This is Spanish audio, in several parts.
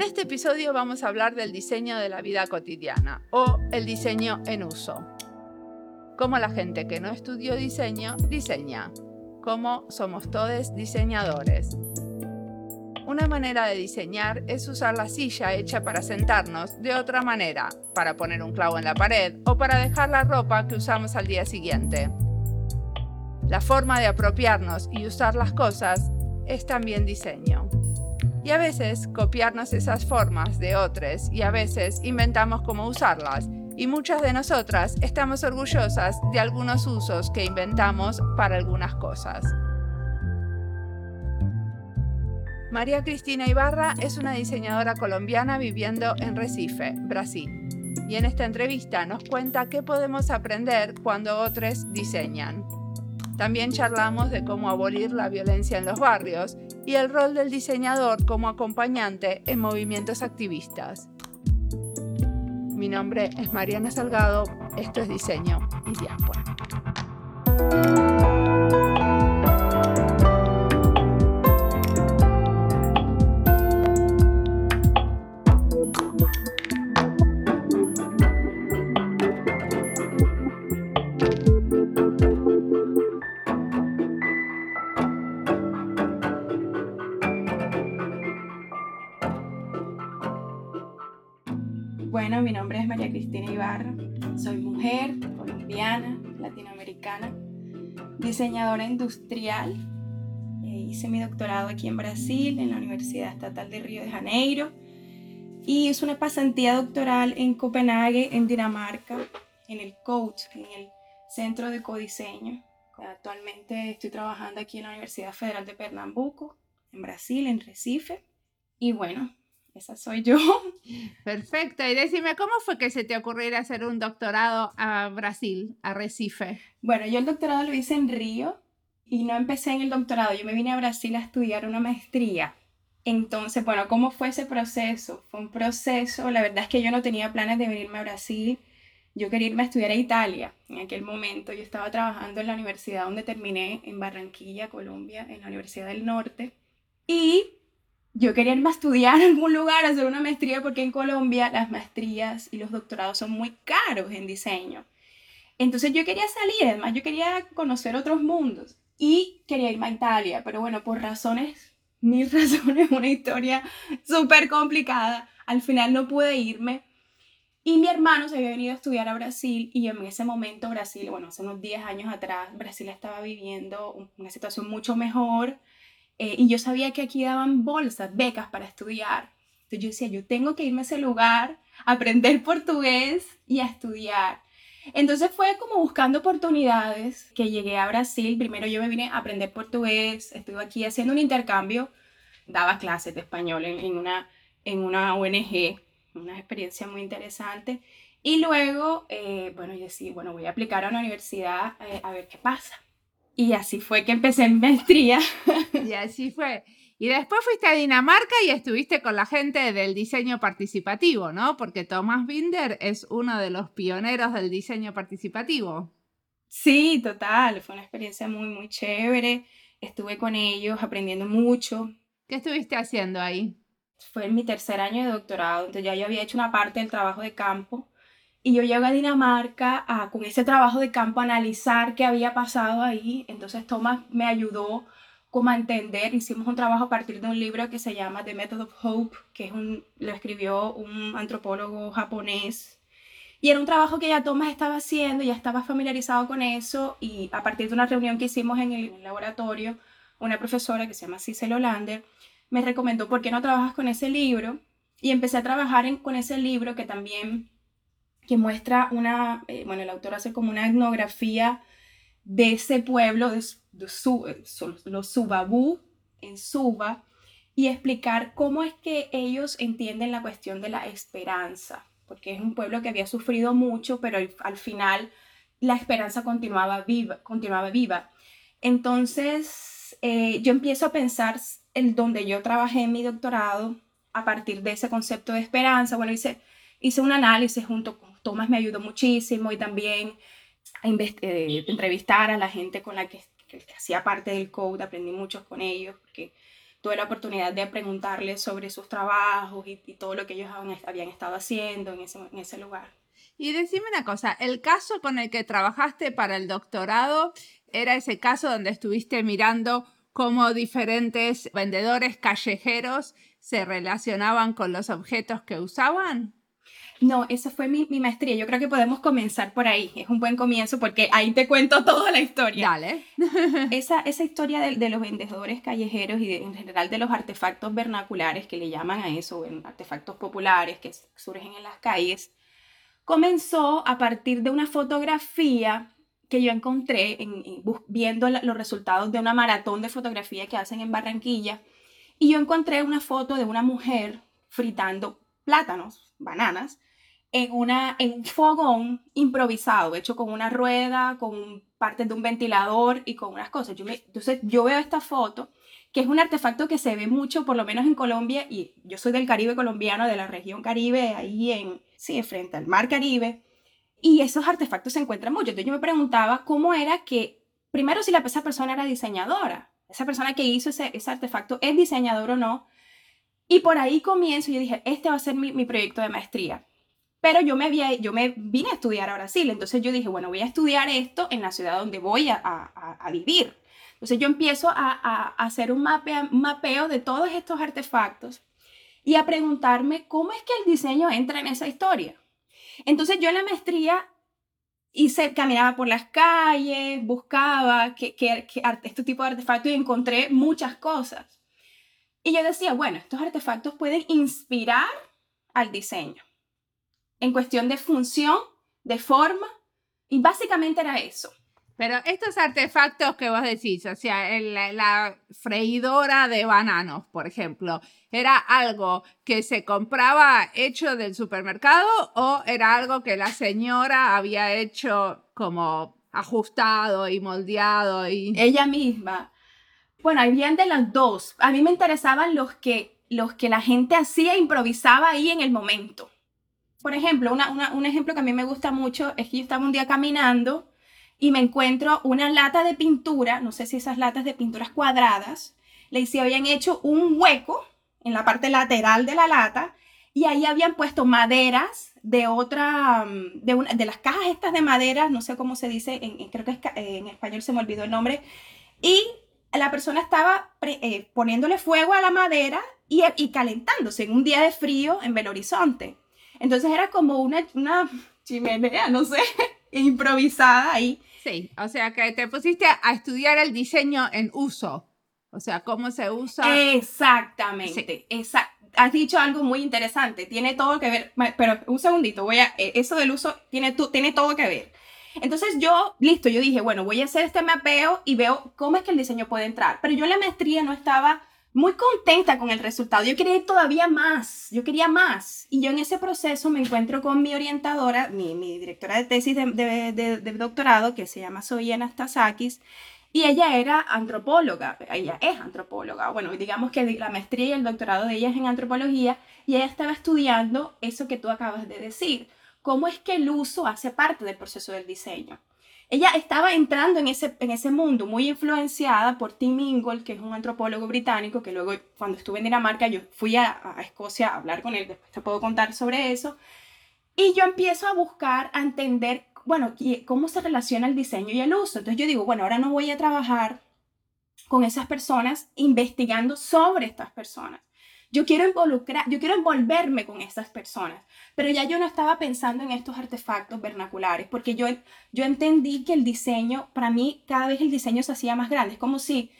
En este episodio vamos a hablar del diseño de la vida cotidiana o el diseño en uso. Cómo la gente que no estudió diseño diseña. Cómo somos todos diseñadores. Una manera de diseñar es usar la silla hecha para sentarnos de otra manera, para poner un clavo en la pared o para dejar la ropa que usamos al día siguiente. La forma de apropiarnos y usar las cosas es también diseño. Y a veces copiarnos esas formas de otros y a veces inventamos cómo usarlas. Y muchas de nosotras estamos orgullosas de algunos usos que inventamos para algunas cosas. María Cristina Ibarra es una diseñadora colombiana viviendo en Recife, Brasil. Y en esta entrevista nos cuenta qué podemos aprender cuando otros diseñan. También charlamos de cómo abolir la violencia en los barrios y el rol del diseñador como acompañante en movimientos activistas. Mi nombre es Mariana Salgado, esto es Diseño y Diáspora. Diseñadora industrial. Eh, hice mi doctorado aquí en Brasil, en la Universidad Estatal de Río de Janeiro, y hice una pasantía doctoral en Copenhague, en Dinamarca, en el COACH, en el Centro de Codiseño. Actualmente estoy trabajando aquí en la Universidad Federal de Pernambuco, en Brasil, en Recife. Y bueno, esa soy yo. Perfecto. Y decime, ¿cómo fue que se te ocurriera hacer un doctorado a Brasil, a Recife? Bueno, yo el doctorado lo hice en Río y no empecé en el doctorado. Yo me vine a Brasil a estudiar una maestría. Entonces, bueno, ¿cómo fue ese proceso? Fue un proceso, la verdad es que yo no tenía planes de venirme a Brasil. Yo quería irme a estudiar a Italia. En aquel momento yo estaba trabajando en la universidad donde terminé, en Barranquilla, Colombia, en la Universidad del Norte. Y yo quería irme a estudiar en algún lugar, hacer una maestría, porque en Colombia las maestrías y los doctorados son muy caros en diseño. Entonces yo quería salir, además yo quería conocer otros mundos y quería irme a Italia, pero bueno, por razones, mil razones, una historia súper complicada, al final no pude irme. Y mi hermano se había venido a estudiar a Brasil y en ese momento Brasil, bueno, hace unos 10 años atrás, Brasil estaba viviendo una situación mucho mejor eh, y yo sabía que aquí daban bolsas, becas para estudiar. Entonces yo decía, yo tengo que irme a ese lugar, aprender portugués y a estudiar. Entonces fue como buscando oportunidades que llegué a Brasil. Primero yo me vine a aprender portugués, estuve aquí haciendo un intercambio, daba clases de español en, una, en una ONG, una experiencia muy interesante. Y luego, eh, bueno, yo decía, bueno, voy a aplicar a una universidad eh, a ver qué pasa. Y así fue que empecé mi maestría. Y así fue. Y después fuiste a Dinamarca y estuviste con la gente del diseño participativo, ¿no? Porque Thomas Binder es uno de los pioneros del diseño participativo. Sí, total. Fue una experiencia muy, muy chévere. Estuve con ellos aprendiendo mucho. ¿Qué estuviste haciendo ahí? Fue en mi tercer año de doctorado, entonces ya yo había hecho una parte del trabajo de campo y yo llegué a Dinamarca a, con ese trabajo de campo a analizar qué había pasado ahí. Entonces Thomas me ayudó como a entender. Hicimos un trabajo a partir de un libro que se llama The Method of Hope, que es un, lo escribió un antropólogo japonés. Y era un trabajo que ya Thomas estaba haciendo, ya estaba familiarizado con eso. Y a partir de una reunión que hicimos en el, laboratorio, una profesora que se llama Cicel Hollander me recomendó por qué no trabajas con ese libro. Y empecé a trabajar en, con ese libro que también que muestra una, eh, bueno, el autor hace como una etnografía de ese pueblo, de, su, eh, los Subabú en Suba, y explicar cómo es que ellos entienden la cuestión de la esperanza, porque es un pueblo que había sufrido mucho, pero al, final la esperanza continuaba viva. Continuaba viva. Entonces, eh, yo empiezo a pensar en donde yo trabajé en mi doctorado a partir de ese concepto de esperanza. Bueno, hice, hice un análisis junto con Tomás me ayudó muchísimo y también a entrevistar a la gente con la que, hacía parte del code, aprendí mucho con ellos, porque tuve la oportunidad de preguntarles sobre sus trabajos y, todo lo que ellos habían estado haciendo en ese, en ese lugar. Y decime una cosa, el caso con el que trabajaste para el doctorado era ese caso donde estuviste mirando cómo diferentes vendedores callejeros se relacionaban con los objetos que usaban. No, esa fue mi, maestría. Yo creo que podemos comenzar por ahí. Es un buen comienzo porque ahí te cuento toda la historia. Dale. esa, esa historia de, los vendedores callejeros y en general de los artefactos vernaculares que le llaman a eso, artefactos populares que surgen en las calles, comenzó a partir de una fotografía que yo encontré viendo los resultados de una maratón de fotografía que hacen en Barranquilla. Y yo encontré una foto de una mujer fritando plátanos, bananas, en, una, en un fogón improvisado, hecho con una rueda, con partes de un ventilador y con unas cosas. Yo entonces yo veo esta foto, que es un artefacto que se ve mucho, por lo menos en Colombia, y yo soy del Caribe colombiano, de la región Caribe, ahí en, sí, frente al mar Caribe, y esos artefactos se encuentran mucho. Entonces yo me preguntaba cómo era que, primero si la, esa persona era diseñadora, esa persona que hizo ese, ese artefacto es diseñador o no, y por ahí comienzo yo dije, este va a ser mi, mi proyecto de maestría pero yo me, había, yo me vine a estudiar a Brasil, entonces yo dije, bueno, voy a estudiar esto en la ciudad donde voy a, a, vivir. Entonces yo empiezo a, a hacer un, un mapeo de todos estos artefactos y a preguntarme cómo es que el diseño entra en esa historia. Entonces yo en la maestría hice, caminaba por las calles, buscaba qué, qué, este tipo de artefactos y encontré muchas cosas. Y yo decía, bueno, estos artefactos pueden inspirar al diseño en cuestión de función, de forma, y básicamente era eso. Pero estos artefactos que vos decís, o sea, la freidora de bananos, por ejemplo, ¿era algo que se compraba hecho del supermercado o era algo que la señora había hecho como ajustado y moldeado? Y... Ella misma. Bueno, habían de las dos. A mí me interesaban los que, los que la gente hacía, improvisaba ahí en el momento. Por ejemplo, un ejemplo que a mí me gusta mucho es que yo estaba un día caminando y me encuentro una lata de pintura, no sé si esas latas de pinturas cuadradas, le habían hecho un hueco en la parte lateral de la lata y ahí habían puesto maderas de otra, mm, de, una, de las cajas estas de madera, no sé cómo se dice, en, creo que en español se me olvidó el nombre, y la persona estaba eh, poniéndole fuego a la madera y, y calentándose en un día de frío en Belo Horizonte. Entonces era como una, una chimenea, no sé, improvisada ahí. Sí, o sea que te pusiste a estudiar el diseño en uso, o sea, cómo se usa. Exactamente, Has dicho algo muy interesante, tiene todo que ver, pero un segundito, voy a, eh, eso del uso tiene, tiene todo que ver. Entonces yo, listo, yo dije, bueno, voy a hacer este mapeo y veo cómo es que el diseño puede entrar, pero yo en la maestría no estaba muy contenta con el resultado. Yo quería todavía más, yo quería más. Y yo en ese proceso me encuentro con mi orientadora, mi, directora de tesis de, de, doctorado, que se llama Zoe Anastasakis, y ella era antropóloga, ella es antropóloga. Bueno, digamos que la maestría y el doctorado de ella es en antropología, y ella estaba estudiando eso que tú acabas de decir, cómo es que el uso hace parte del proceso del diseño ella estaba entrando en ese, en ese mundo muy influenciada por Tim Ingold, que es un antropólogo británico, que luego cuando estuve en Dinamarca yo fui a, Escocia a hablar con él, después te puedo contar sobre eso, y yo empiezo a buscar, a entender, bueno, cómo se relaciona el diseño y el uso. Entonces yo digo, bueno, ahora no voy a trabajar con esas personas investigando sobre estas personas. Yo quiero involucrar, yo quiero envolverme con esas personas, pero ya yo no estaba pensando en estos artefactos vernaculares, porque yo, yo entendí que el diseño, para mí, cada vez el diseño se hacía más grande. Es como si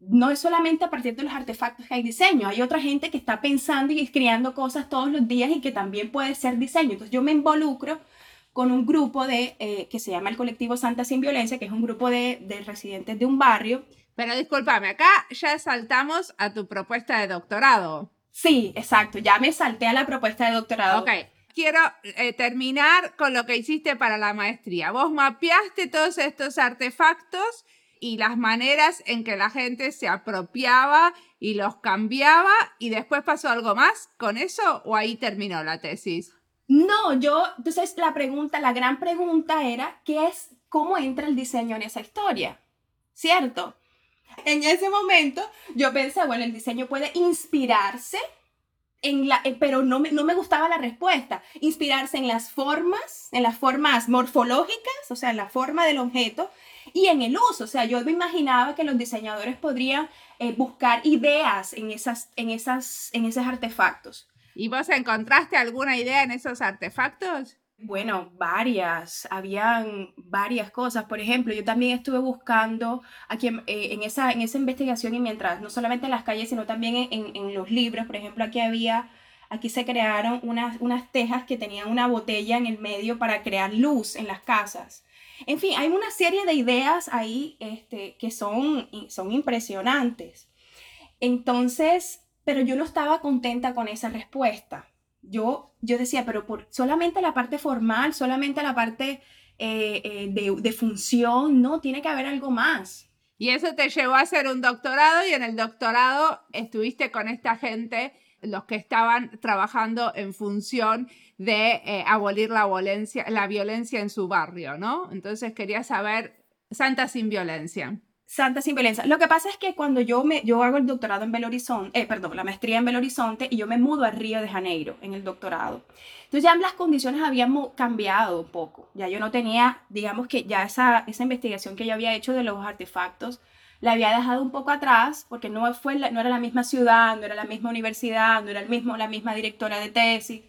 no es solamente a partir de los artefactos que hay diseño, hay otra gente que está pensando y creando cosas todos los días y que también puede ser diseño. Entonces yo me involucro con un grupo de, eh, que se llama el colectivo Santa Sin Violencia, que es un grupo de, de residentes de un barrio pero discúlpame, acá ya saltamos a tu propuesta de doctorado. Sí, exacto, ya me salté a la propuesta de doctorado. Ok, quiero eh, terminar con lo que hiciste para la maestría. Vos mapeaste todos estos artefactos y las maneras en que la gente se apropiaba y los cambiaba y después pasó algo más con eso o ahí terminó la tesis? No, yo, entonces la pregunta, la gran pregunta era, ¿qué es, cómo entra el diseño en esa historia? ¿Cierto? En ese momento yo pensé, bueno, el diseño puede inspirarse en la, eh, pero no me, no me gustaba la respuesta. Inspirarse en las formas, en las formas morfológicas, o sea, en la forma del objeto y en el uso. O sea, yo me imaginaba que los diseñadores podrían eh, buscar ideas en, esas, en, esas, en esos artefactos. ¿Y vos encontraste alguna idea en esos artefactos? Bueno, varias, habían varias cosas. Por ejemplo, yo también estuve buscando aquí en, eh, esa, en esa investigación y mientras, no solamente en las calles, sino también en, en, los libros. Por ejemplo, aquí había, aquí se crearon unas, unas tejas que tenían una botella en el medio para crear luz en las casas. En fin, hay una serie de ideas ahí este, que son, son impresionantes. Entonces, pero yo no estaba contenta con esa respuesta yo, yo decía, pero por solamente la parte formal, solamente la parte eh, eh, de, de función, no, tiene que haber algo más. Y eso te llevó a hacer un doctorado y en el doctorado estuviste con esta gente, los que estaban trabajando en función de eh, abolir la violencia, la violencia en su barrio, ¿no? Entonces quería saber, Santa sin violencia. Santa sin violencia. Lo que pasa es que cuando yo, me, yo hago el doctorado en Belo Horizonte, eh, perdón, la maestría en Belo Horizonte y yo me mudo a Río de Janeiro en el doctorado. Entonces ya las condiciones habían cambiado un poco. Ya yo no tenía, digamos que ya esa, esa investigación que yo había hecho de los artefactos, la había dejado un poco atrás porque no, fue no era la misma ciudad, no era la misma universidad, no era el mismo, la misma directora de tesis.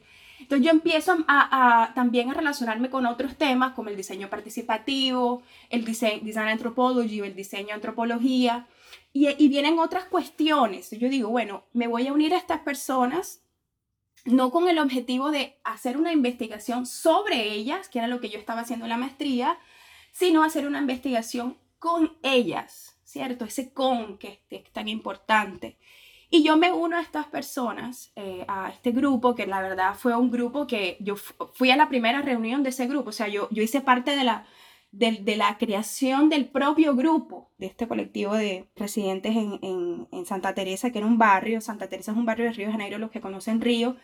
Entonces yo empiezo a, también a relacionarme con otros temas como el diseño participativo, el diseño, design anthropology el diseño antropología. Y, y vienen otras cuestiones. Yo digo, bueno, me voy a unir a estas personas no con el objetivo de hacer una investigación sobre ellas, que era lo que yo estaba haciendo en la maestría, sino hacer una investigación con ellas, ¿cierto? Ese con que es tan importante. Y yo me uno a estas personas, eh, a este grupo, que la verdad fue un grupo que yo fui a la primera reunión de ese grupo, o sea, yo, yo hice parte de la, de, la creación del propio grupo, de este colectivo de residentes en, en, en, Santa Teresa, que era un barrio, Santa Teresa es un barrio de Río de Janeiro, los que conocen Río,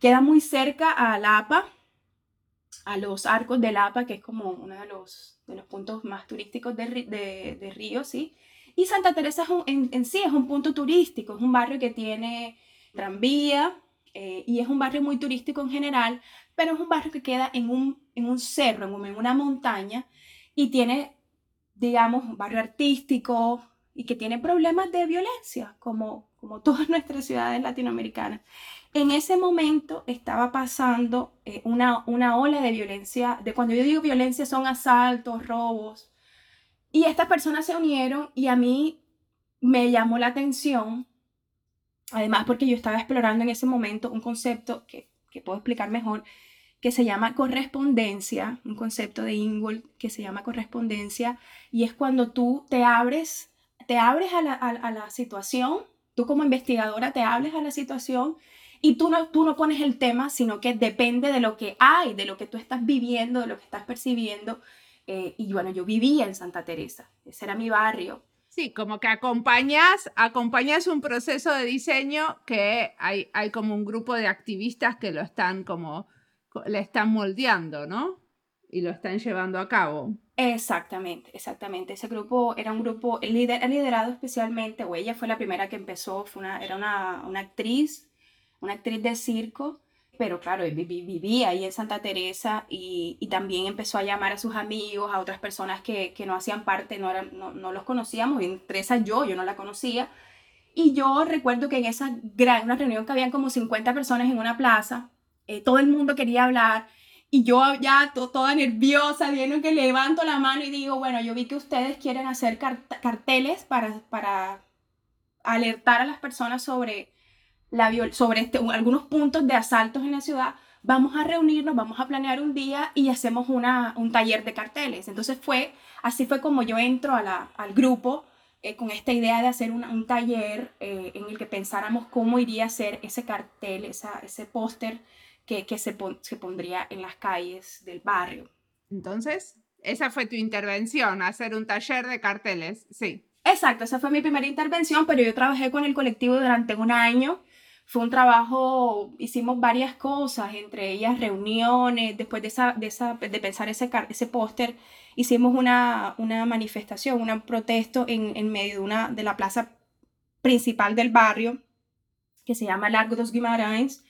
queda muy cerca a Lapa, a los arcos de Lapa, que es como uno de los, de los puntos más turísticos de, de, de Río, ¿sí? Y Santa Teresa en, sí es un punto turístico, es un barrio que tiene tranvía eh, y es un barrio muy turístico en general, pero es un barrio que queda en un, en un cerro, en, en una montaña y tiene, digamos, un barrio artístico y que tiene problemas de violencia, como, como todas nuestras ciudades latinoamericanas. En ese momento estaba pasando eh, una, una ola de violencia, de cuando yo digo violencia son asaltos, robos, y estas personas se unieron y a mí me llamó la atención, además porque yo estaba explorando en ese momento un concepto que, que puedo explicar mejor, que se llama correspondencia, un concepto de Ingold que se llama correspondencia, y es cuando tú te abres, te abres a la, a, la situación, tú como investigadora te abres a la situación y tú no, tú no pones el tema, sino que depende de lo que hay, de lo que tú estás viviendo, de lo que estás percibiendo, eh, y bueno, yo vivía en Santa Teresa, ese era mi barrio. Sí, como que acompañas, acompañas un proceso de diseño que hay, hay como un grupo de activistas que lo están como, le están moldeando, ¿no? Y lo están llevando a cabo. Exactamente, exactamente. Ese grupo era un grupo lider, liderado especialmente, o ella fue la primera que empezó, fue una, era una, una actriz, una actriz de circo, pero claro, vivía ahí en Santa Teresa y, y, también empezó a llamar a sus amigos, a otras personas que, que no hacían parte, no, eran, no, no, los conocíamos, y entre esas yo, yo no la conocía. Y yo recuerdo que en esa gran una reunión que habían como 50 personas en una plaza, eh, todo el mundo quería hablar y yo ya toda nerviosa, viendo que levanto la mano y digo, bueno, yo vi que ustedes quieren hacer carteles para, para alertar a las personas sobre sobre este, algunos puntos de asaltos en la ciudad, vamos a reunirnos, vamos a planear un día y hacemos una, un taller de carteles. Entonces fue, así fue como yo entro a la, al grupo eh, con esta idea de hacer un taller eh, en el que pensáramos cómo iría a ser ese cartel, esa, ese póster que, que se, se pondría en las calles del barrio. Entonces, esa fue tu intervención, hacer un taller de carteles, sí. Exacto, esa fue mi primera intervención, pero yo trabajé con el colectivo durante un año fue un trabajo, hicimos varias cosas, entre ellas reuniones, después de, esa, de, esa, de pensar ese, ese póster, hicimos una, una manifestación, un protesto en, en medio de, una, de la plaza principal del barrio, que se llama Largo dos Guimarães,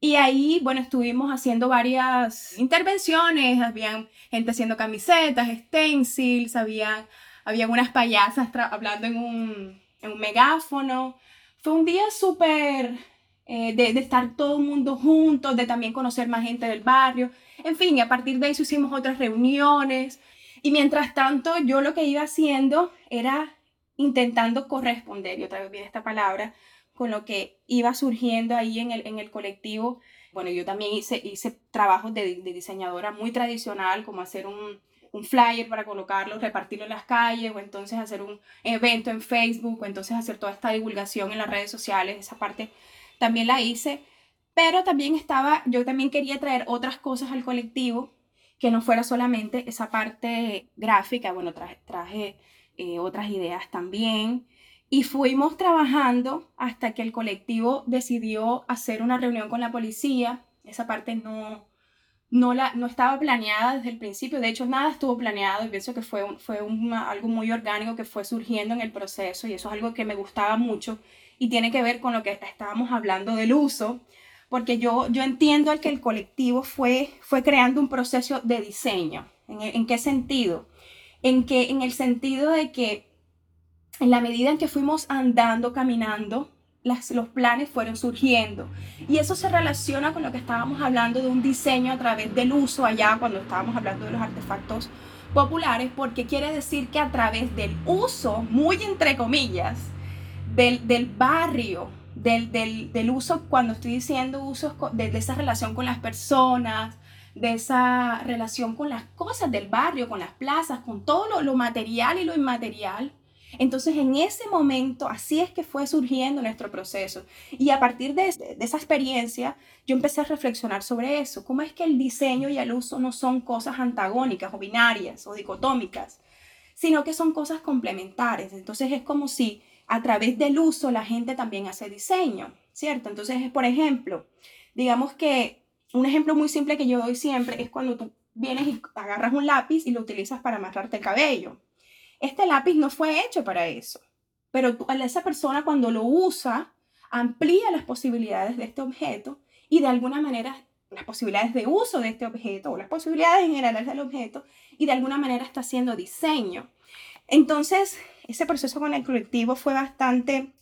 y ahí, bueno, estuvimos haciendo varias intervenciones, habían gente haciendo camisetas, stencils, habían, habían unas payasas hablando en un, en un megáfono. Fue un día súper eh, de, de, estar todo el mundo juntos, de también conocer más gente del barrio. En fin, y a partir de eso hicimos otras reuniones. Y mientras tanto, yo lo que iba haciendo era intentando corresponder, y otra vez viene esta palabra, con lo que iba surgiendo ahí en el, en el colectivo. Bueno, yo también hice, hice trabajos de, diseñadora muy tradicional, como hacer un, un flyer para colocarlo, repartirlo en las calles, o entonces hacer un evento en Facebook, o entonces hacer toda esta divulgación en las redes sociales, esa parte también la hice, pero también estaba, yo también quería traer otras cosas al colectivo, que no fuera solamente esa parte gráfica, bueno, traje, eh, otras ideas también, y fuimos trabajando hasta que el colectivo decidió hacer una reunión con la policía. Esa parte no, no, la, no estaba planeada desde el principio. De hecho, nada estuvo planeado y pienso que fue, fue algo muy orgánico que fue surgiendo en el proceso y eso es algo que me gustaba mucho y tiene que ver con lo que estábamos hablando del uso, porque yo, yo entiendo que el colectivo fue, fue creando un proceso de diseño. ¿En, ¿En qué sentido? En, que, en el sentido de que en la medida en que fuimos andando, caminando, las, los planes fueron surgiendo. Y eso se relaciona con lo que estábamos hablando de un diseño a través del uso allá, cuando estábamos hablando de los artefactos populares, porque quiere decir que a través del uso, muy entre comillas, del, del barrio, del, del, del, uso, cuando estoy diciendo uso de, de, esa relación con las personas, de esa relación con las cosas del barrio, con las plazas, con todo lo, lo material y lo inmaterial, entonces, en ese momento, así es que fue surgiendo nuestro proceso. Y a partir de, esa experiencia, yo empecé a reflexionar sobre eso. ¿Cómo es que el diseño y el uso no son cosas antagónicas o binarias o dicotómicas, sino que son cosas complementarias? Entonces, es como si a través del uso la gente también hace diseño, ¿cierto? Entonces, por ejemplo, digamos que un ejemplo muy simple que yo doy siempre es cuando tú vienes y agarras un lápiz y lo utilizas para amarrarte el cabello este lápiz no fue hecho para eso, pero esa persona cuando lo usa amplía las posibilidades de este objeto y de alguna manera las posibilidades de uso de este objeto o las posibilidades en general del objeto y de alguna manera está haciendo diseño. Entonces, ese proceso con el colectivo fue bastante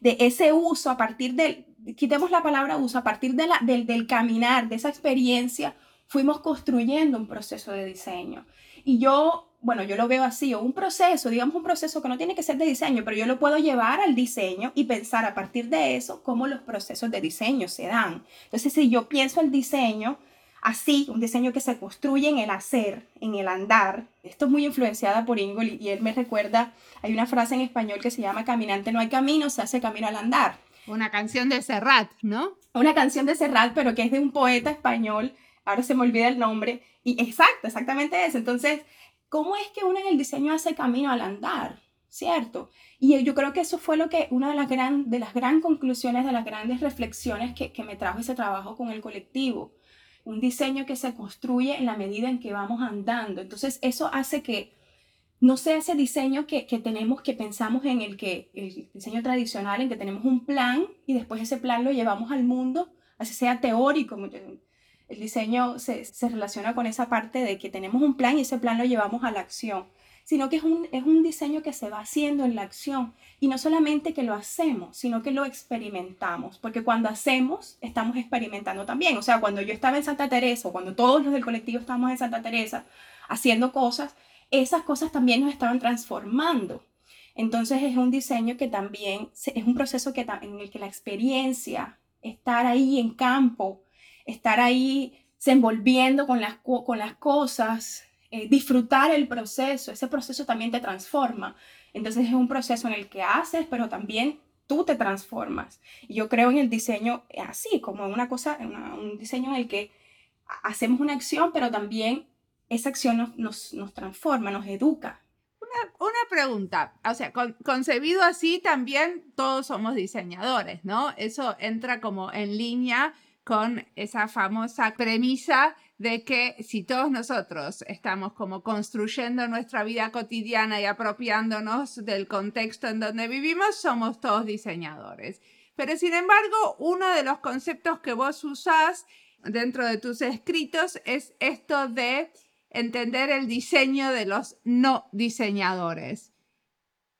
de ese uso a partir del, quitemos la palabra uso, a partir de la, del, del caminar, de esa experiencia, fuimos construyendo un proceso de diseño. Y yo bueno, yo lo veo así, o un proceso, digamos un proceso que no tiene que ser de diseño, pero yo lo puedo llevar al diseño y pensar a partir de eso cómo los procesos de diseño se dan. Entonces, si yo pienso el diseño así, un diseño que se construye en el hacer, en el andar, esto es muy influenciada por Ingol y él me recuerda, hay una frase en español que se llama caminante no hay camino, se hace camino al andar. Una canción de Serrat, ¿no? Una canción de Serrat, pero que es de un poeta español, ahora se me olvida el nombre, y exacto, exactamente eso. Entonces, ¿Cómo es que uno en el diseño hace camino al andar? ¿Cierto? Y yo creo que eso fue lo que, una de las, gran, de las gran conclusiones, de las grandes reflexiones que, que me trajo ese trabajo con el colectivo. Un diseño que se construye en la medida en que vamos andando. Entonces, eso hace que no sea ese diseño que, que, tenemos, que pensamos en el que, el diseño tradicional, en que tenemos un plan y después ese plan lo llevamos al mundo, así sea teórico, el diseño se, relaciona con esa parte de que tenemos un plan y ese plan lo llevamos a la acción, sino que es un, es un diseño que se va haciendo en la acción. Y no solamente que lo hacemos, sino que lo experimentamos, porque cuando hacemos estamos experimentando también, o sea, cuando yo estaba en Santa Teresa o cuando todos los del colectivo estamos en Santa Teresa haciendo cosas, esas cosas también nos estaban transformando. Entonces es un diseño que también es un proceso que, en el que la experiencia, estar ahí en campo, estar ahí se envolviendo con las, con las cosas, eh, disfrutar el proceso, ese proceso también te transforma. Entonces es un proceso en el que haces, pero también tú te transformas. Y yo creo en el diseño así, como una cosa, un diseño en el que hacemos una acción, pero también esa acción nos, nos, transforma, nos educa. Una una pregunta, o sea, concebido así también todos somos diseñadores, ¿no? Eso entra como en línea con esa famosa premisa de que si todos nosotros estamos como construyendo nuestra vida cotidiana y apropiándonos del contexto en donde vivimos, somos todos diseñadores. Pero sin embargo, uno de los conceptos que vos usás dentro de tus escritos es esto de entender el diseño de los no diseñadores.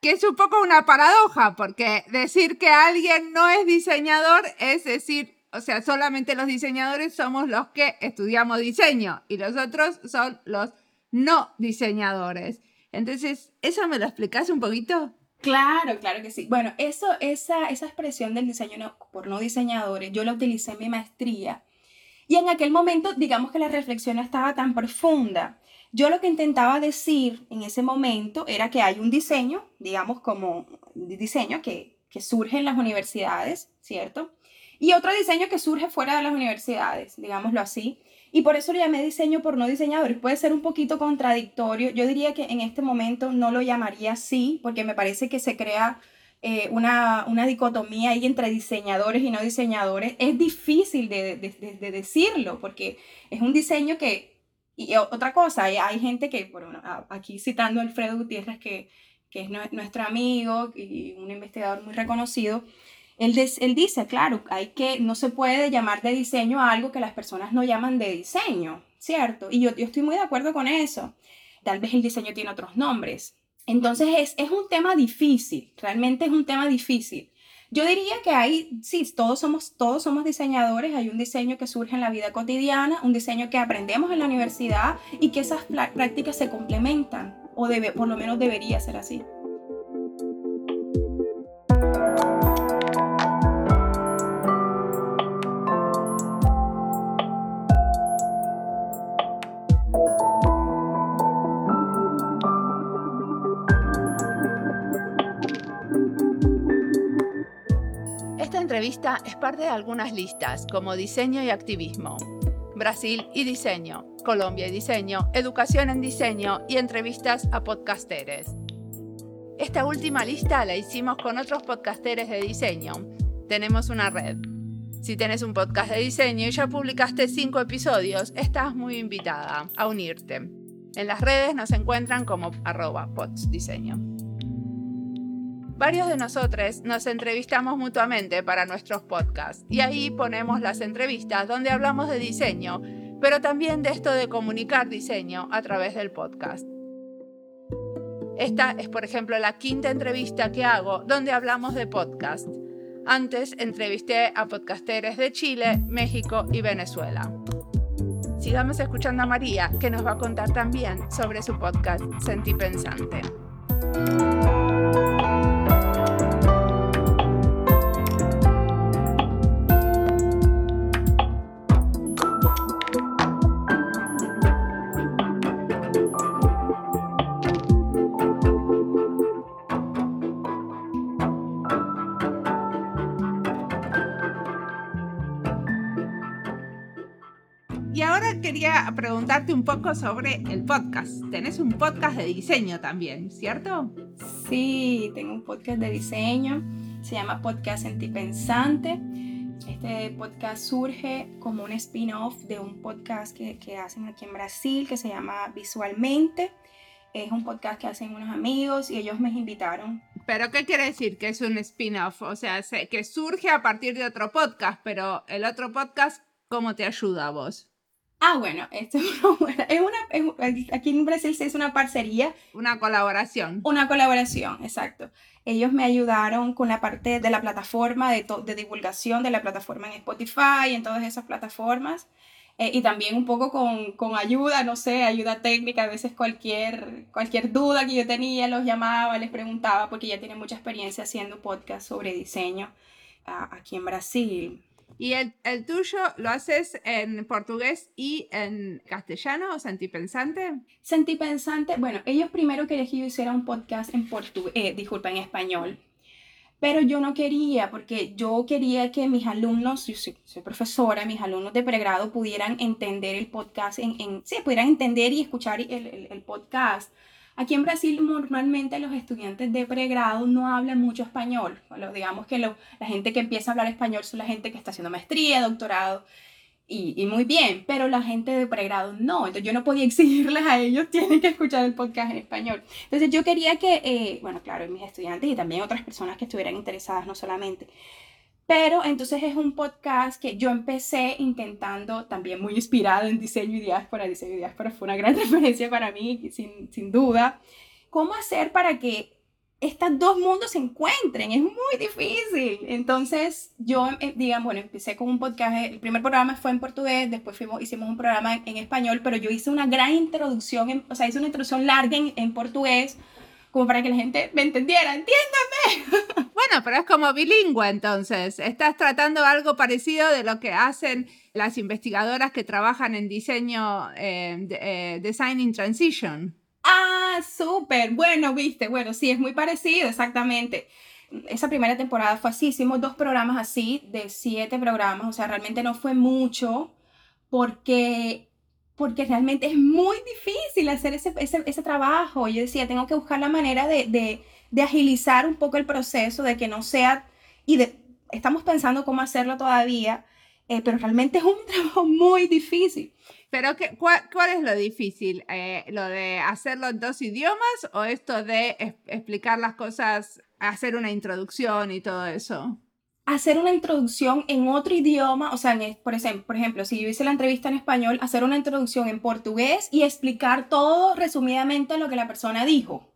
Que es un poco una paradoja, porque decir que alguien no es diseñador es decir, o sea, solamente los diseñadores somos los que estudiamos diseño y los otros son los no diseñadores. Entonces, ¿eso me lo explicas un poquito? Claro, claro que sí. Bueno, eso, esa, esa expresión del diseño por no diseñadores, yo la utilicé en mi maestría. Y en aquel momento, digamos que la reflexión estaba tan profunda. Yo lo que intentaba decir en ese momento era que hay un diseño, digamos como diseño que, que surge en las universidades, ¿cierto? Y otro diseño que surge fuera de las universidades, digámoslo así. Y por eso lo llamé diseño por no diseñadores. Puede ser un poquito contradictorio. Yo diría que en este momento no lo llamaría así, porque me parece que se crea eh, una, una, dicotomía ahí entre diseñadores y no diseñadores. Es difícil de, de, de, decirlo, porque es un diseño que... Y otra cosa, hay, hay gente que, bueno, aquí citando a Alfredo Gutiérrez, que, que es nuestro amigo y un investigador muy reconocido, él, dice, claro, hay que, no se puede llamar de diseño a algo que las personas no llaman de diseño, ¿cierto? Y yo, estoy muy de acuerdo con eso. Tal vez el diseño tiene otros nombres. Entonces es, un tema difícil, realmente es un tema difícil. Yo diría que hay, sí, todos somos, todos somos diseñadores, hay un diseño que surge en la vida cotidiana, un diseño que aprendemos en la universidad y que esas prácticas se complementan, o debe, por lo menos debería ser así. Entrevista es parte de algunas listas como diseño y activismo, Brasil y diseño, Colombia y diseño, educación en diseño y entrevistas a podcasteres. Esta última lista la hicimos con otros podcasteres de diseño. Tenemos una red. Si tienes un podcast de diseño y ya publicaste cinco episodios, estás muy invitada a unirte. En las redes nos encuentran como arroba podsdiseño. Varios de nosotros nos entrevistamos mutuamente para nuestros podcasts y ahí ponemos las entrevistas donde hablamos de diseño, pero también de esto de comunicar diseño a través del podcast. Esta es, por ejemplo, la quinta entrevista que hago donde hablamos de podcast. Antes entrevisté a podcasteres de Chile, México y Venezuela. Sigamos escuchando a María, que nos va a contar también sobre su podcast Sentí preguntarte un poco sobre el podcast. Tenés un podcast de diseño también, ¿cierto? Sí, tengo un podcast de diseño. Se llama Podcast Pensante. Este podcast surge como un spin-off de un podcast que, que hacen aquí en Brasil que se llama Visualmente. Es un podcast que hacen unos amigos y ellos me invitaron ¿Pero qué quiere decir que es un spin-off? O sea, que surge a partir de otro podcast, pero el otro podcast, ¿cómo te ayuda a vos? Ah, bueno, esto es una, aquí en Brasil se es una parcería. Una colaboración. Una colaboración, exacto. Ellos me ayudaron con la parte de la plataforma de, de divulgación de la plataforma en Spotify, en todas esas plataformas. Eh, y también un poco con, con, ayuda, no sé, ayuda técnica. A veces cualquier, cualquier duda que yo tenía los llamaba, les preguntaba, porque ya tienen mucha experiencia haciendo podcast sobre diseño ah, aquí en Brasil. ¿Y el, el, tuyo lo haces en portugués y en castellano o sentipensante? Sentipensante, bueno, ellos primero querían que yo hiciera un podcast en portugués, eh, disculpa, en español. Pero yo no quería, porque yo quería que mis alumnos, yo soy, profesora, mis alumnos de pregrado pudieran entender el podcast, en, en, sí, pudieran entender y escuchar el, el podcast Aquí en Brasil normalmente los estudiantes de pregrado no hablan mucho español. Digamos que la gente que empieza a hablar español son la gente que está haciendo maestría, doctorado, y, muy bien, pero la gente de pregrado no. Entonces yo no podía exigirles a ellos, tienen que escuchar el podcast en español. Entonces yo quería que, eh, bueno, claro, mis estudiantes y también otras personas que estuvieran interesadas, no solamente. Pero entonces es un podcast que yo empecé intentando, también muy inspirado en diseño y diáspora. Diseño y diáspora fue una gran referencia para mí, sin, sin duda. ¿Cómo hacer para que estos dos mundos se encuentren? Es muy difícil. Entonces yo, eh, digamos, bueno, empecé con un podcast. El primer programa fue en portugués, después fuimos, hicimos un programa en, español, pero yo hice una gran introducción, o sea, hice una introducción larga en, en portugués como para que la gente me entendiera, entiéndame. Bueno, pero es como bilingüe entonces. Estás tratando algo parecido de lo que hacen las investigadoras que trabajan en diseño, eh, eh, design in transition. Ah, súper. Bueno, viste, bueno, sí, es muy parecido, exactamente. Esa primera temporada fue así, hicimos dos programas así, de siete programas, o sea, realmente no fue mucho, porque porque realmente es muy difícil hacer ese, ese, ese trabajo. Yo decía, tengo que buscar la manera de, de, de, agilizar un poco el proceso, de que no sea, y de, estamos pensando cómo hacerlo todavía, eh, pero realmente es un trabajo muy difícil. ¿Pero qué, cuál, cuál, es lo difícil? Eh, ¿Lo de hacerlo en dos idiomas o esto de explicar las cosas, hacer una introducción y todo eso? Hacer una introducción en otro idioma, o sea, por, ejemplo, por ejemplo, si yo hice la entrevista en español, hacer una introducción en portugués y explicar todo resumidamente lo que la persona dijo.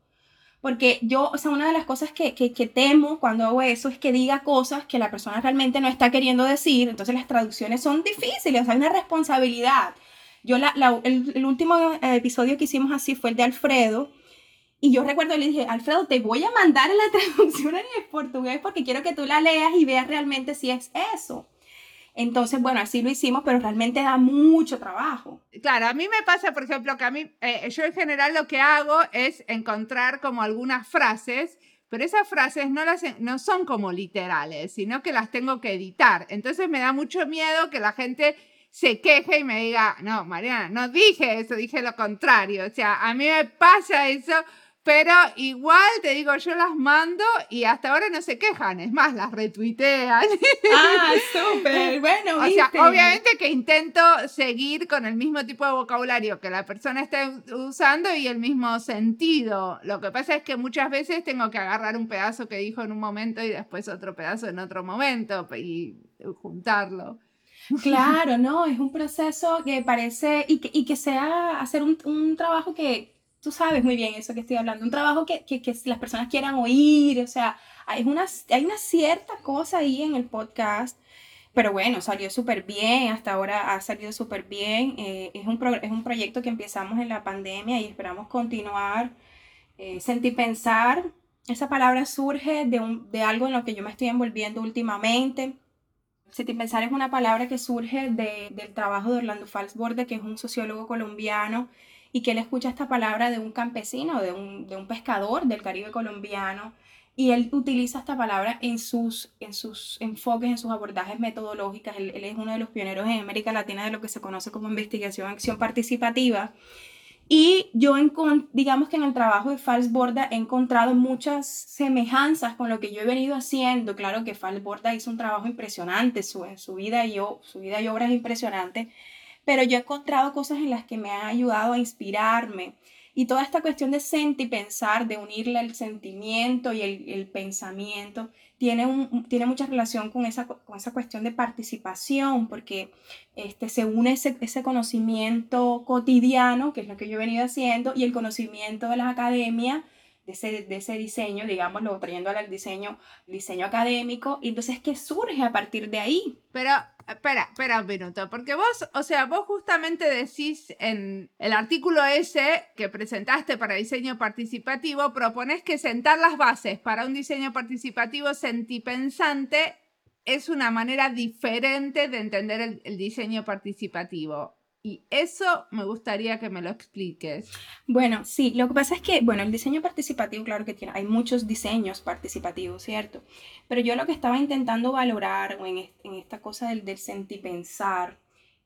Porque yo, o sea, una de las cosas que, que, temo cuando hago eso es que diga cosas que la persona realmente no está queriendo decir, entonces las traducciones son difíciles, o sea, hay una responsabilidad. Yo, la, el, el, último eh, episodio que hicimos así fue el de Alfredo, y yo recuerdo, le dije, Alfredo, te voy a mandar la traducción en portugués porque quiero que tú la leas y veas realmente si es eso. Entonces, bueno, así lo hicimos, pero realmente da mucho trabajo. Claro, a mí me pasa, por ejemplo, que a mí, eh, yo en general lo que hago es encontrar como algunas frases, pero esas frases no, las, no son como literales, sino que las tengo que editar. Entonces me da mucho miedo que la gente se queje y me diga, no, Mariana, no dije eso, dije lo contrario. O sea, a mí me pasa eso pero igual te digo, yo las mando y hasta ahora no se quejan, es más, las retuitean. Ah, súper, bueno. o sea, obviamente que intento seguir con el mismo tipo de vocabulario que la persona está usando y el mismo sentido. Lo que pasa es que muchas veces tengo que agarrar un pedazo que dijo en un momento y después otro pedazo en otro momento y juntarlo. Claro, no, es un proceso que parece y que, y que sea hacer un, un trabajo que, tú sabes muy bien eso que estoy hablando, un trabajo que, que, que las personas quieran oír, o sea, hay una, hay una cierta cosa ahí en el podcast, pero bueno, salió súper bien, hasta ahora ha salido súper bien, eh, es, un es un proyecto que empezamos en la pandemia y esperamos continuar. Eh, sentir pensar, esa palabra surge de, un, de algo en lo que yo me estoy envolviendo últimamente. Sentir pensar es una palabra que surge de, del trabajo de Orlando Falsborde, que es un sociólogo colombiano y que él escucha esta palabra de un campesino, de un, de un pescador del Caribe colombiano, y él utiliza esta palabra en sus, en sus enfoques, en sus abordajes metodológicos. Él, es uno de los pioneros en América Latina de lo que se conoce como investigación acción participativa. Y yo, digamos que en el trabajo de Fals Borda he encontrado muchas semejanzas con lo que yo he venido haciendo. Claro que Fals Borda hizo un trabajo impresionante, su, su, vida, y su vida y obra es impresionante, pero yo he encontrado cosas en las que me han ayudado a inspirarme. Y toda esta cuestión de sentir y pensar, de unirle el sentimiento y el, pensamiento, tiene, un, tiene mucha relación con esa, con esa cuestión de participación, porque este, se une ese, ese conocimiento cotidiano, que es lo que yo he venido haciendo, y el conocimiento de las academias, de ese, de ese diseño, digámoslo, trayéndolo al diseño, diseño académico, y entonces, ¿qué surge a partir de ahí? Pero, espera, espera un minuto, porque vos, o sea, vos justamente decís en el artículo ese que presentaste para diseño participativo, propones que sentar las bases para un diseño participativo sentipensante es una manera diferente de entender el, el diseño participativo. Y eso me gustaría que me lo expliques. Bueno, sí, lo que pasa es que, bueno, el diseño participativo, claro que tiene, hay muchos diseños participativos, ¿cierto? Pero yo lo que estaba intentando valorar en, en esta cosa del, del sentipensar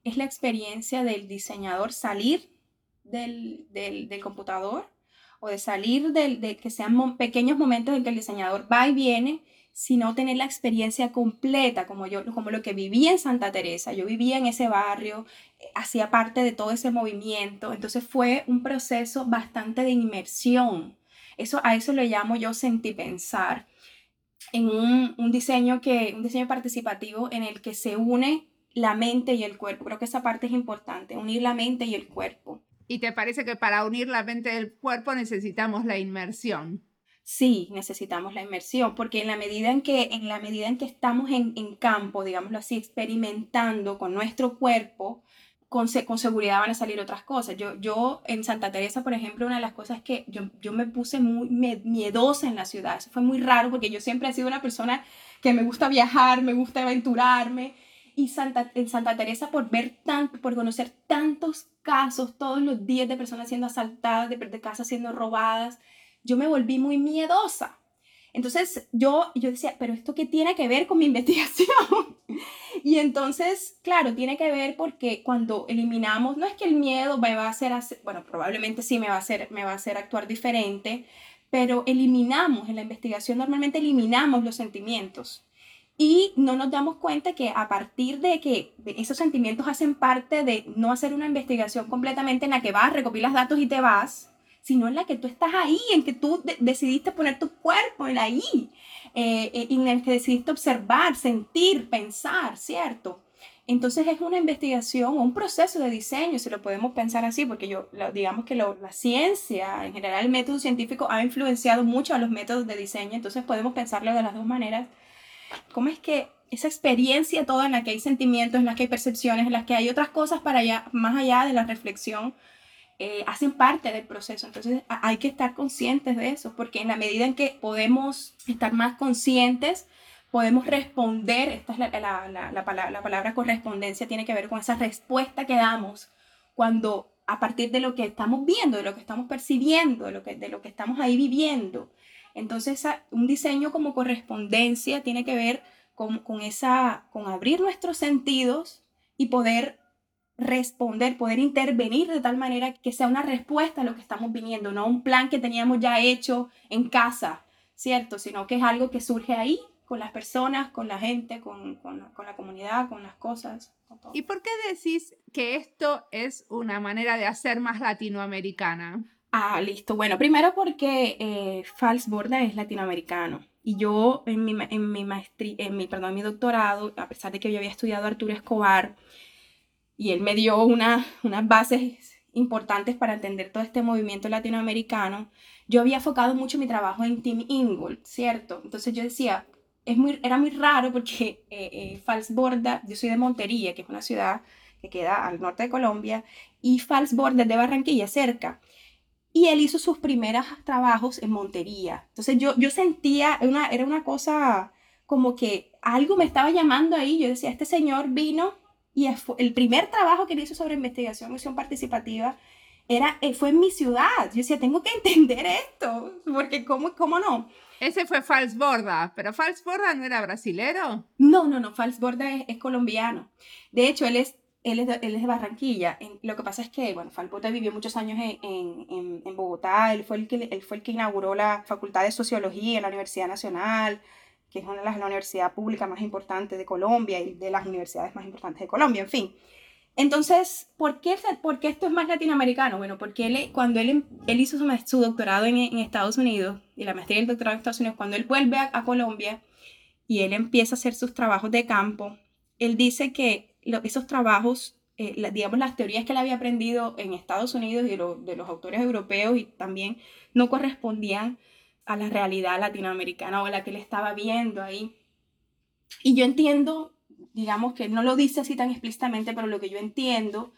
es la experiencia del diseñador salir del, del, del computador o de salir de, que sean pequeños momentos en que el diseñador va y viene, sino tener la experiencia completa, como yo, como lo que vivía en Santa Teresa. Yo vivía en ese barrio, eh, hacía parte de todo ese movimiento, entonces fue un proceso bastante de inmersión. Eso, a eso lo llamo yo sentí pensar en un, un, diseño que, un diseño participativo en el que se une la mente y el cuerpo. Creo que esa parte es importante, unir la mente y el cuerpo. ¿Y te parece que para unir la mente y el cuerpo necesitamos la inmersión? Sí, necesitamos la inmersión, porque en la medida en que, en la medida en que estamos en, en campo, digámoslo así, experimentando con nuestro cuerpo, con, con, seguridad van a salir otras cosas. Yo, yo en Santa Teresa, por ejemplo, una de las cosas que yo, yo me puse muy miedosa en la ciudad, eso fue muy raro porque yo siempre he sido una persona que me gusta viajar, me gusta aventurarme, y Santa, en Santa Teresa por ver tanto, por conocer tantos casos todos los días de personas siendo asaltadas, de, de casas siendo robadas, yo me volví muy miedosa. Entonces yo, yo decía, pero esto qué tiene que ver con mi investigación? y entonces, claro, tiene que ver porque cuando eliminamos, no es que el miedo me va a hacer, bueno, probablemente sí me va a hacer, me va a hacer actuar diferente, pero eliminamos en la investigación, normalmente eliminamos los sentimientos y no nos damos cuenta que a partir de que esos sentimientos hacen parte de no hacer una investigación completamente en la que vas, recopilas datos y te vas, sino en la que tú estás ahí, en que tú decidiste poner tu cuerpo en ahí, eh, eh, en el que decidiste observar, sentir, pensar, ¿cierto? Entonces es una investigación, un proceso de diseño, si lo podemos pensar así, porque yo, digamos que la ciencia, en general el método científico ha influenciado mucho a los métodos de diseño, entonces podemos pensarlo de las dos maneras cómo es que esa experiencia toda en la que hay sentimientos, en la que hay percepciones, en las que hay otras cosas para allá, más allá de la reflexión, eh, hacen parte del proceso. Entonces hay que estar conscientes de eso, porque en la medida en que podemos estar más conscientes, podemos responder, esta es la, la, la, palabra, la palabra correspondencia, tiene que ver con esa respuesta que damos cuando a partir de lo que estamos viendo, de lo que estamos percibiendo, de lo que, de lo que estamos ahí viviendo, entonces, un diseño como correspondencia tiene que ver con, esa, con abrir nuestros sentidos y poder responder, poder intervenir de tal manera que sea una respuesta a lo que estamos viniendo, no un plan que teníamos ya hecho en casa, ¿cierto? Sino que es algo que surge ahí, con las personas, con la gente, con, con, con la comunidad, con las cosas. ¿Y por qué decís que esto es una manera de hacer más latinoamericana? Ah, listo. Bueno, primero porque eh, Fals Borda es latinoamericano. Y yo en mi, en mi maestría, en mi, perdón, mi doctorado, a pesar de que yo había estudiado Arturo Escobar, y él me dio una, unas bases importantes para entender todo este movimiento latinoamericano, yo había enfocado mucho mi trabajo en Tim Ingold, ¿cierto? Entonces yo decía, es muy, era muy raro porque eh, eh, Fals Borda, yo soy de Montería, que es una ciudad que queda al norte de Colombia, y Fals Borda es de Barranquilla, cerca y él hizo sus primeros trabajos en Montería. Entonces yo, yo sentía, una, era una cosa como que algo me estaba llamando ahí. Yo decía, este señor vino y el primer trabajo que él hizo sobre investigación, acción participativa, era, eh, fue en mi ciudad. Yo decía, tengo que entender esto, porque ¿cómo, cómo no? Ese fue Falsborda, pero Falsborda no era brasilero. No, no, no, Falsborda es, es colombiano. De hecho, él es él es, de, él es de Barranquilla. lo que pasa es que, bueno, Falpota vivió muchos años en, en, en, Bogotá. Él fue, el que, él fue el que inauguró la Facultad de Sociología en la Universidad Nacional, que es una de las universidades públicas más importantes de Colombia y de las universidades más importantes de Colombia, en fin. Entonces, ¿por qué, por qué esto es más latinoamericano? Bueno, porque él, cuando él, él hizo su, su doctorado en, en, Estados Unidos y la maestría y el doctorado en Estados Unidos, cuando él vuelve a, a Colombia y él empieza a hacer sus trabajos de campo, él dice que esos trabajos, eh, digamos, las teorías que él había aprendido en Estados Unidos y de, los autores europeos y también no correspondían a la realidad latinoamericana o la que él estaba viendo ahí. Y yo entiendo, digamos que no lo dice así tan explícitamente, pero lo que yo entiendo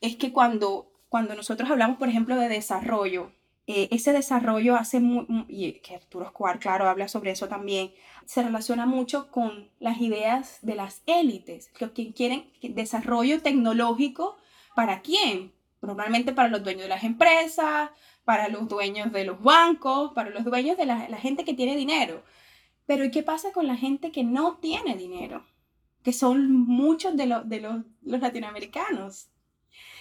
es que cuando, cuando nosotros hablamos, por ejemplo, de desarrollo, eh, ese desarrollo hace, muy, y que Arturo Escobar, claro, habla sobre eso también, se relaciona mucho con las ideas de las élites, que quieren desarrollo tecnológico, ¿para quién? Normalmente para los dueños de las empresas, para los dueños de los bancos, para los dueños de la, gente que tiene dinero. Pero ¿y qué pasa con la gente que no tiene dinero? Que son muchos de, de los, latinoamericanos.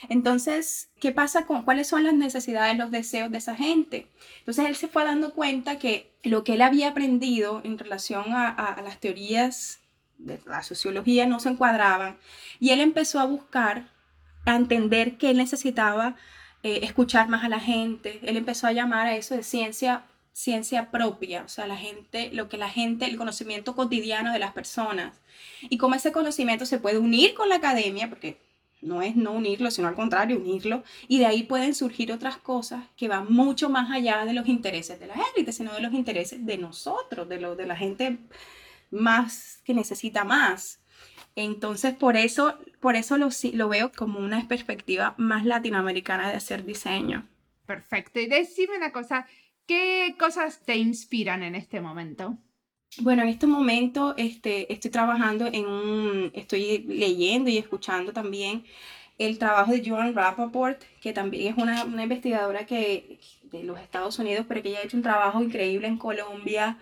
Entonces, ¿qué pasa con cuáles son las necesidades, los deseos de esa gente? Entonces, él se fue dando cuenta que lo que él había aprendido en relación a, a las teorías de la sociología no se encuadraban y él empezó a buscar, a entender que él necesitaba eh, escuchar más a la gente. Él empezó a llamar a eso de ciencia ciencia propia, o sea, la gente, lo que la gente, el conocimiento cotidiano de las personas. Y cómo ese conocimiento se puede unir con la academia, porque no es no unirlo, sino al contrario, unirlo. Y de ahí pueden surgir otras cosas que van mucho más allá de los intereses de la élite, sino de los intereses de nosotros, de, lo, de la gente más que necesita más. Entonces, por eso, por eso lo, lo veo como una perspectiva más latinoamericana de hacer diseño. Perfecto. Y decime una cosa, ¿qué cosas te inspiran en este momento? Bueno, en este momento este, estoy trabajando en un, estoy leyendo y escuchando también el trabajo de Joan Rappaport, que también es una, una investigadora que, de los Estados Unidos, pero que ella ha hecho un trabajo increíble en Colombia,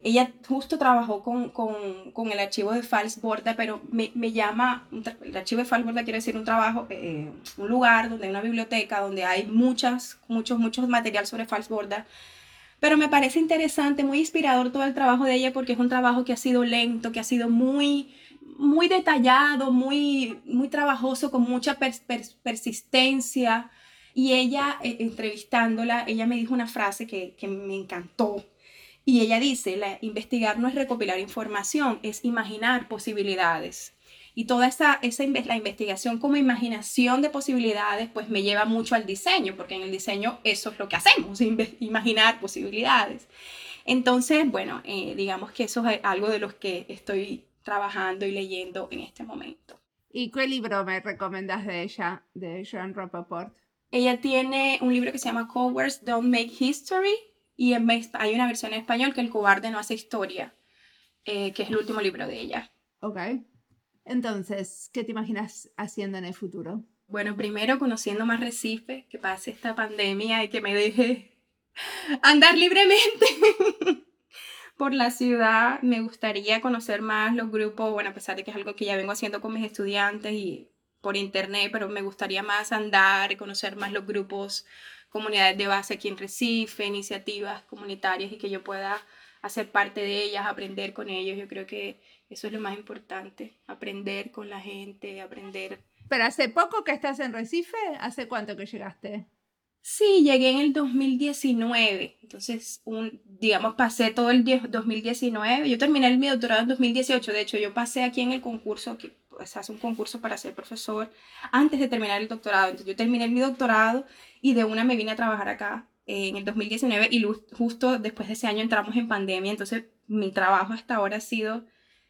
ella justo trabajó con, con, con el archivo de Falsborda, pero me, me, llama, el archivo de Falsborda quiere decir un trabajo, eh, un lugar donde hay una biblioteca, donde hay muchas, muchos, muchos material sobre Falsborda. Pero me parece interesante, muy inspirador todo el trabajo de ella porque es un trabajo que ha sido lento, que ha sido muy, muy detallado, muy, muy trabajoso, con mucha persistencia. Y ella, eh, entrevistándola, ella me dijo una frase que, que me encantó y ella dice, la, investigar no es recopilar información, es imaginar posibilidades. Y toda esa, esa la investigación como imaginación de posibilidades, pues me lleva mucho al diseño, porque en el diseño eso es lo que hacemos, imaginar posibilidades. Entonces, bueno, eh, digamos que eso es algo de los que estoy trabajando y leyendo en este momento. ¿Y qué libro me recomiendas de ella, de Joan Rappaport? Ella tiene un libro que se llama Cowards Don't Make History y en, hay una versión en español que El cobarde no hace historia, eh, que es el último libro de ella. Ok. Entonces, ¿qué te imaginas haciendo en el futuro? Bueno, primero conociendo más Recife, que pase esta pandemia y que me deje andar libremente por la ciudad. Me gustaría conocer más los grupos, bueno, a pesar de que es algo que ya vengo haciendo con mis estudiantes y por internet, pero me gustaría más andar, conocer más los grupos comunidades de base aquí en Recife, iniciativas comunitarias y que yo pueda hacer parte de ellas, aprender con ellos. Yo creo que eso es lo más importante, aprender con la gente, aprender. Pero hace poco que estás en Recife, ¿hace cuánto que llegaste? Sí, llegué en el 2019, entonces, un, digamos, pasé todo el 2019, yo terminé mi doctorado en 2018, de hecho, yo pasé aquí en el concurso, que se hace un concurso para ser profesor antes de terminar el doctorado, entonces yo terminé mi doctorado y de una me vine a trabajar acá en el 2019 y justo después de ese año entramos en pandemia, entonces mi trabajo hasta ahora ha sido,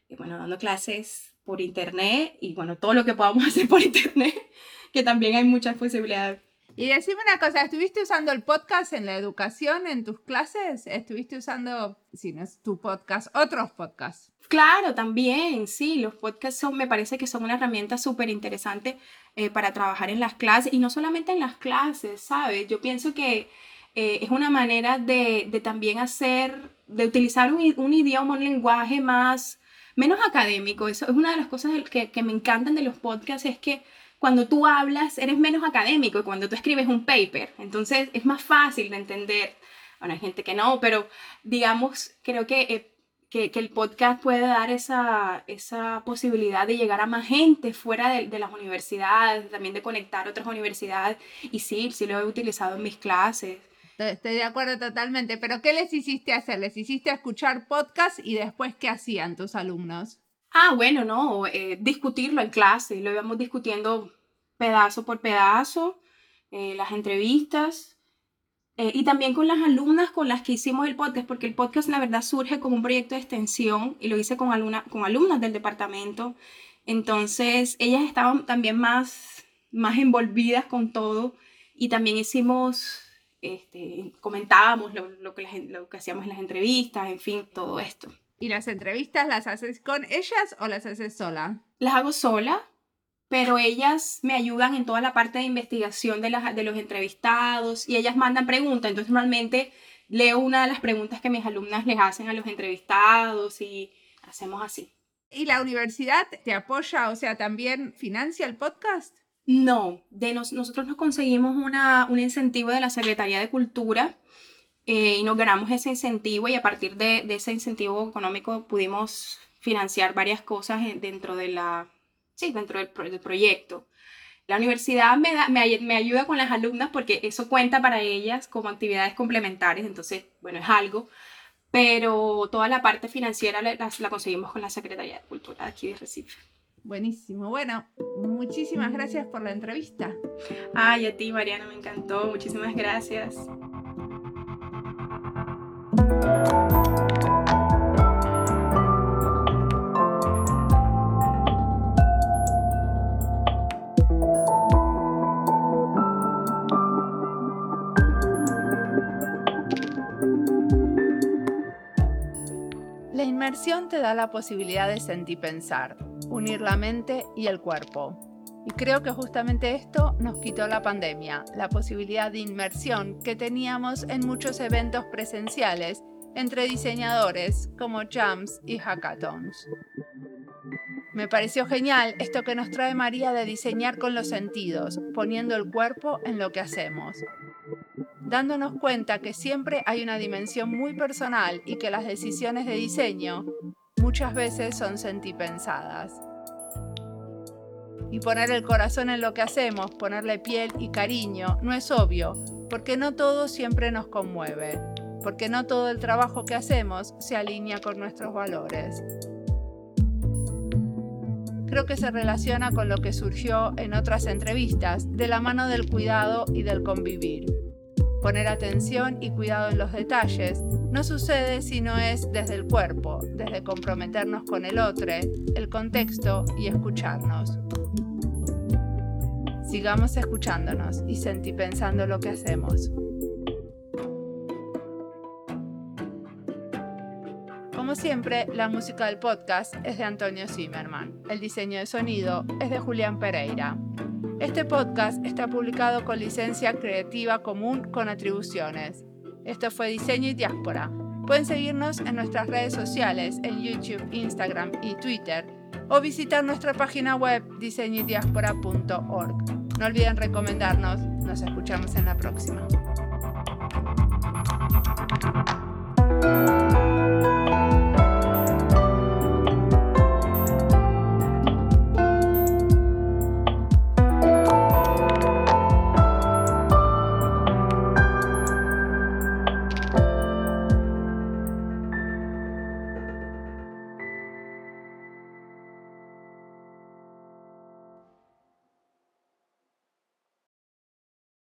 eh, bueno, dando clases por internet y bueno, todo lo que podamos hacer por internet, que también hay muchas posibilidades. Y decime una cosa, ¿estuviste usando el podcast en la educación, en tus clases? ¿Estuviste usando, si no es tu podcast, otros podcasts? Claro, también, sí, los podcasts son, me parece que son una herramienta súper interesante eh, para trabajar en las clases y no solamente en las clases, ¿sabes? Yo pienso que eh, es una manera de, también hacer, de utilizar un, idioma, un lenguaje más, menos académico. Eso es una de las cosas que me encantan de los podcasts, es que cuando tú hablas eres menos académico que cuando tú escribes un paper. Entonces es más fácil de entender. Bueno, hay gente que no, pero digamos, creo que... Eh, que, que, el podcast puede dar esa, esa posibilidad de llegar a más gente fuera de, de, las universidades, también de conectar otras universidades. Y sí, sí lo he utilizado en mis clases. Estoy de acuerdo totalmente, pero ¿qué les hiciste hacer? ¿Les hiciste escuchar podcast y después qué hacían tus alumnos? Ah, bueno, no, eh, discutirlo en clase, lo íbamos discutiendo pedazo por pedazo, eh, las entrevistas, eh, y también con las alumnas con las que hicimos el podcast, porque el podcast la verdad surge como un proyecto de extensión y lo hice con, alumna, con alumnas del departamento. Entonces, ellas estaban también más, más envolvidas con todo y también hicimos, este, comentábamos lo, que lo que hacíamos en las entrevistas, en fin, todo esto. ¿Y las entrevistas las haces con ellas o las haces sola? Las hago sola, pero ellas me ayudan en toda la parte de investigación de, las, de los entrevistados y ellas mandan preguntas. Entonces, normalmente leo una de las preguntas que mis alumnas les hacen a los entrevistados y hacemos así. ¿Y la universidad te apoya, o sea, también financia el podcast? No, de nosotros nos conseguimos una, un incentivo de la Secretaría de Cultura eh, y nos ganamos ese incentivo y a partir de, de, ese incentivo económico pudimos financiar varias cosas dentro, de la, sí, dentro del, del proyecto. La universidad me, da, me, me, ayuda con las alumnas porque eso cuenta para ellas como actividades complementarias, entonces, bueno, es algo, pero toda la parte financiera la, la conseguimos con la Secretaría de Cultura de aquí de Recife. Buenísimo. Bueno, muchísimas gracias por la entrevista. Ay, a ti, Mariana, me encantó. Muchísimas gracias. La inmersión te da la posibilidad de sentir pensar, unir la mente y el cuerpo. Y creo que justamente esto nos quitó la pandemia, la posibilidad de inmersión que teníamos en muchos eventos presenciales entre diseñadores como jams y hackathons. Me pareció genial esto que nos trae María de diseñar con los sentidos, poniendo el cuerpo en lo que hacemos dándonos cuenta que siempre hay una dimensión muy personal y que las decisiones de diseño muchas veces son sentipensadas. Y poner el corazón en lo que hacemos, ponerle piel y cariño, no es obvio, porque no todo siempre nos conmueve, porque no todo el trabajo que hacemos se alinea con nuestros valores. Creo que se relaciona con lo que surgió en otras entrevistas de la mano del cuidado y del convivir. Poner atención y cuidado en los detalles no sucede si no es desde el cuerpo, desde comprometernos con el otro, el contexto y escucharnos. Sigamos escuchándonos y sentí pensando lo que hacemos. Como siempre, la música del podcast es de Antonio Zimmerman. El diseño de sonido es de Julián Pereira. Este podcast está publicado con licencia creativa común con atribuciones. Esto fue Diseño y Diáspora. Pueden seguirnos en nuestras redes sociales, en YouTube, Instagram y Twitter, o visitar nuestra página web diseñoydiaspora.org. No olviden recomendarnos. Nos escuchamos en la próxima.